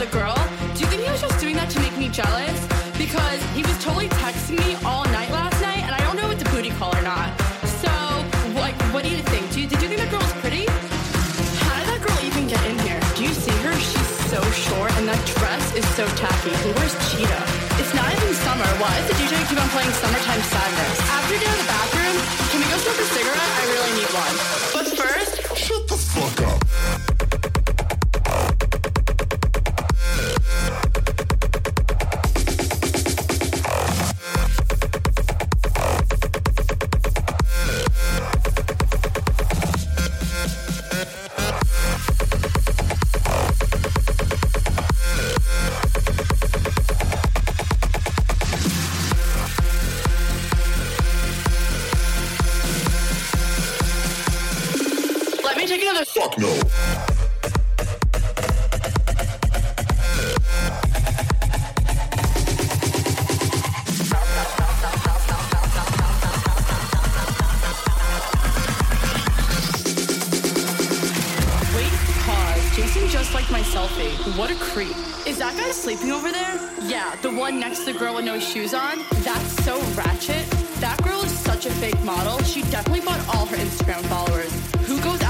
other girl. Do you think he was just doing that to make me jealous? Because he was totally texting me all night last night, and I don't know if it's a booty call or not. So, like, what do you think? Do you, did you think that girl pretty? How did that girl even get in here? Do you see her? She's so short, and that dress is so tacky. Who wears cheetah? It's not even summer. Why does the DJ keep on playing Summertime take another. Fuck no. Wait, pause. Jason just liked my selfie. What a creep. Is that guy sleeping over there? Yeah, the one next to the girl with no shoes on. That's so ratchet. That girl is such a fake model. She definitely bought all her Instagram followers. Who goes out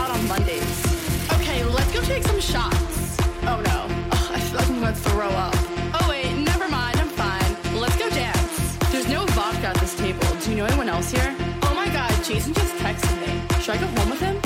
Should I go home with him?